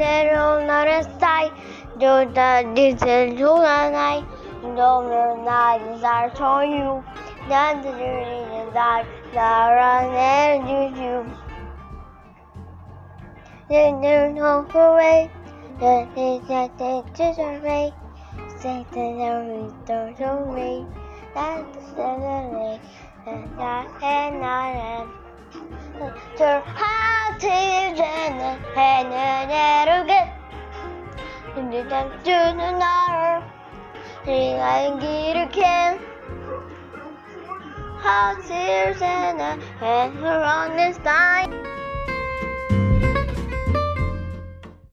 onların say Dörde dizel dolanay Domruna dizar çoyu Dendirilir dar Daran er düzüm Dendirilir hofu ve Dendirilir düzüm ve Dendirilir düzüm ve Dendirilir Dendirilir Dendirilir Dendirilir Dendirilir 근데 주는 나를 리아인 길을 캔 하트는 해는 on this time